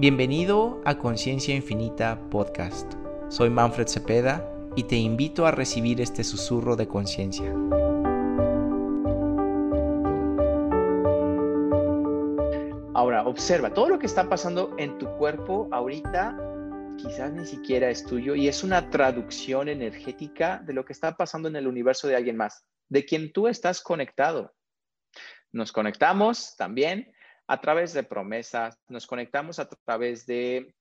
Bienvenido a Conciencia Infinita Podcast. Soy Manfred Cepeda y te invito a recibir este susurro de conciencia. Ahora, observa, todo lo que está pasando en tu cuerpo ahorita quizás ni siquiera es tuyo y es una traducción energética de lo que está pasando en el universo de alguien más, de quien tú estás conectado. Nos conectamos también a través de promesas, nos conectamos a través de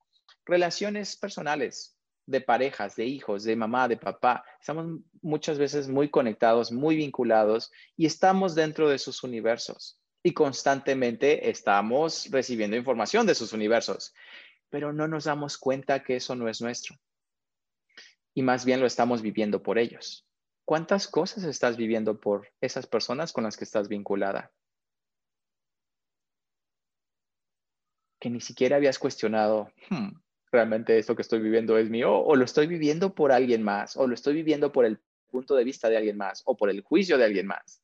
relaciones personales, de parejas, de hijos, de mamá, de papá. Estamos muchas veces muy conectados, muy vinculados y estamos dentro de sus universos y constantemente estamos recibiendo información de sus universos, pero no nos damos cuenta que eso no es nuestro. Y más bien lo estamos viviendo por ellos. ¿Cuántas cosas estás viviendo por esas personas con las que estás vinculada? Que ni siquiera habías cuestionado, hmm, realmente esto que estoy viviendo es mío, o lo estoy viviendo por alguien más, o lo estoy viviendo por el punto de vista de alguien más, o por el juicio de alguien más.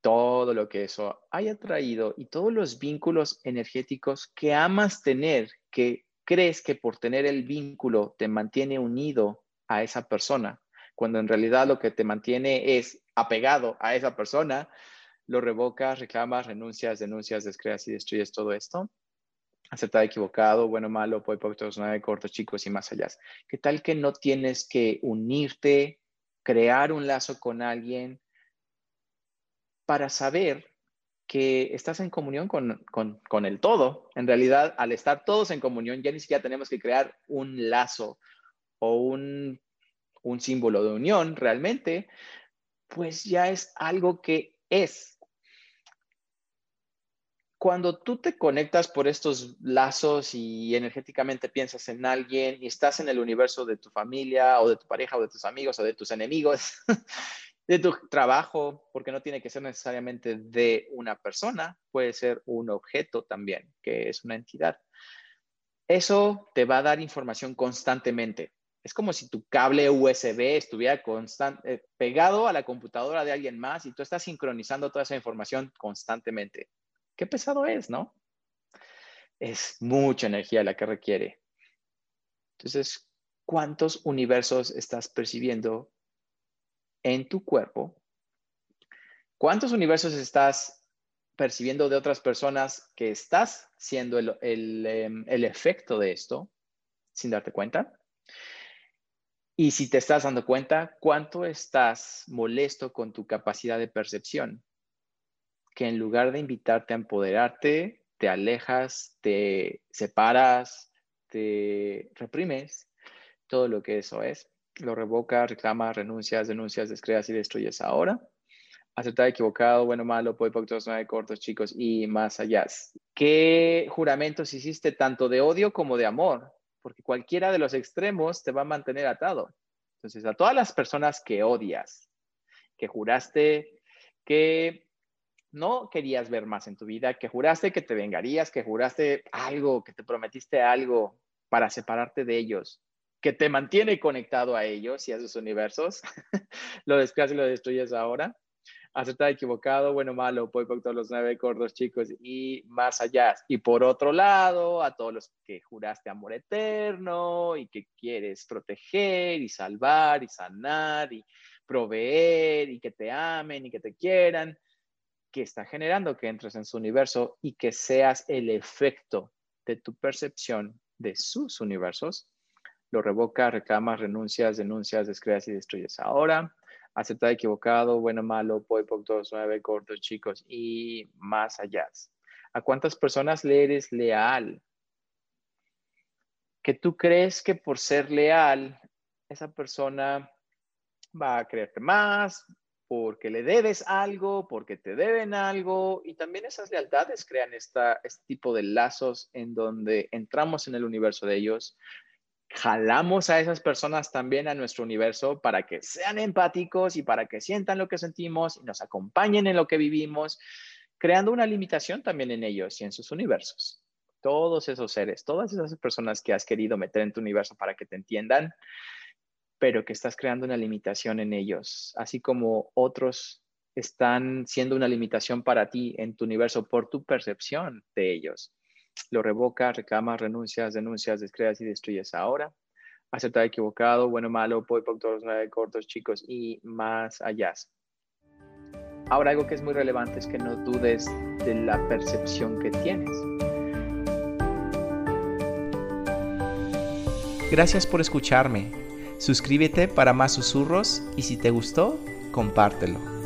Todo lo que eso haya traído y todos los vínculos energéticos que amas tener, que crees que por tener el vínculo te mantiene unido a esa persona, cuando en realidad lo que te mantiene es apegado a esa persona, lo revocas, reclamas, renuncias, denuncias, descreas y destruyes todo esto acertado, equivocado, bueno, malo, poipoctos, nueve, cortos, chicos y más allá. ¿Qué tal que no tienes que unirte, crear un lazo con alguien para saber que estás en comunión con, con, el todo? En realidad, al estar todos en comunión, ya ni siquiera tenemos que crear un lazo o un, un símbolo de unión realmente, pues ya es algo que es cuando tú te conectas por estos lazos y energéticamente piensas en alguien y estás en el universo de tu familia o de tu pareja o de tus amigos o de tus enemigos, de tu trabajo, porque no tiene que ser necesariamente de una persona, puede ser un objeto también, que es una entidad. Eso te va a dar información constantemente. Es como si tu cable USB estuviera eh, pegado a la computadora de alguien más y tú estás sincronizando toda esa información constantemente qué pesado es, ¿no? Es mucha energía la que requiere. Entonces, ¿cuántos universos estás percibiendo en tu cuerpo? ¿Cuántos universos estás percibiendo de otras personas que estás siendo el, em, el, efecto de esto sin darte cuenta? Y si te estás dando cuenta, ¿cuánto estás molesto con tu capacidad de percepción? Que en lugar de invitarte a empoderarte, te alejas, te separas, te reprimes, todo lo que eso es. Lo revocas, reclamas, renuncias, denuncias, descreas y destruyes ahora. Aceptar equivocado, bueno, malo, poipoctos, nueve cortos, chicos y más allá. ¿Qué juramentos hiciste tanto de odio como de amor? Porque cualquiera de los extremos te va a mantener atado. Entonces, a todas las personas que odias, que juraste que no querías ver más en tu vida, que juraste que te vengarías, que juraste algo, que te prometiste algo para separarte de ellos, que te mantiene conectado a ellos y a sus universos, lo descreas y lo destruyes ahora. Acertado, equivocado, bueno, malo, por todos los nueve cortos chicos y más allá. Y por otro lado, a todos los que juraste amor eterno y que quieres proteger y salvar y sanar y proveer y que te amen y que te quieran que está generando que entres en su universo y que seas el efecto de tu percepción de sus universos, lo revoca, reclamas, renuncias, denuncias, descreas y destruyes. Ahora, aceptar equivocado, bueno, malo, voy por todos nueve, cortos, chicos y más allá. ¿A cuántas personas le eres leal? Que tú crees que por ser leal, esa persona va a creerte más, porque le debes algo, porque te deben algo, y también esas lealtades crean este tipo de lazos en donde entramos en el universo de ellos, jalamos a esas personas también a nuestro universo para que sean empáticos y para que sientan lo que sentimos y nos acompañen en lo que vivimos, creando una limitación también en ellos y en sus universos. Todos esos seres, todas esas personas que has querido meter en tu universo para que te entiendan, pero que estás creando una limitación en ellos, así como otros están siendo una limitación para ti en tu universo por tu percepción de ellos. lo revocas, reclamas, renuncias, denuncias, descreas y destruyes ahora. Aceptar equivocado, bueno, malo, por todos nueve cortos, chicos y más allá. Ahora algo que es muy relevante es que no dudes de la percepción que tienes. Gracias por escucharme. Suscríbete para más susurros y si te gustó, compártelo.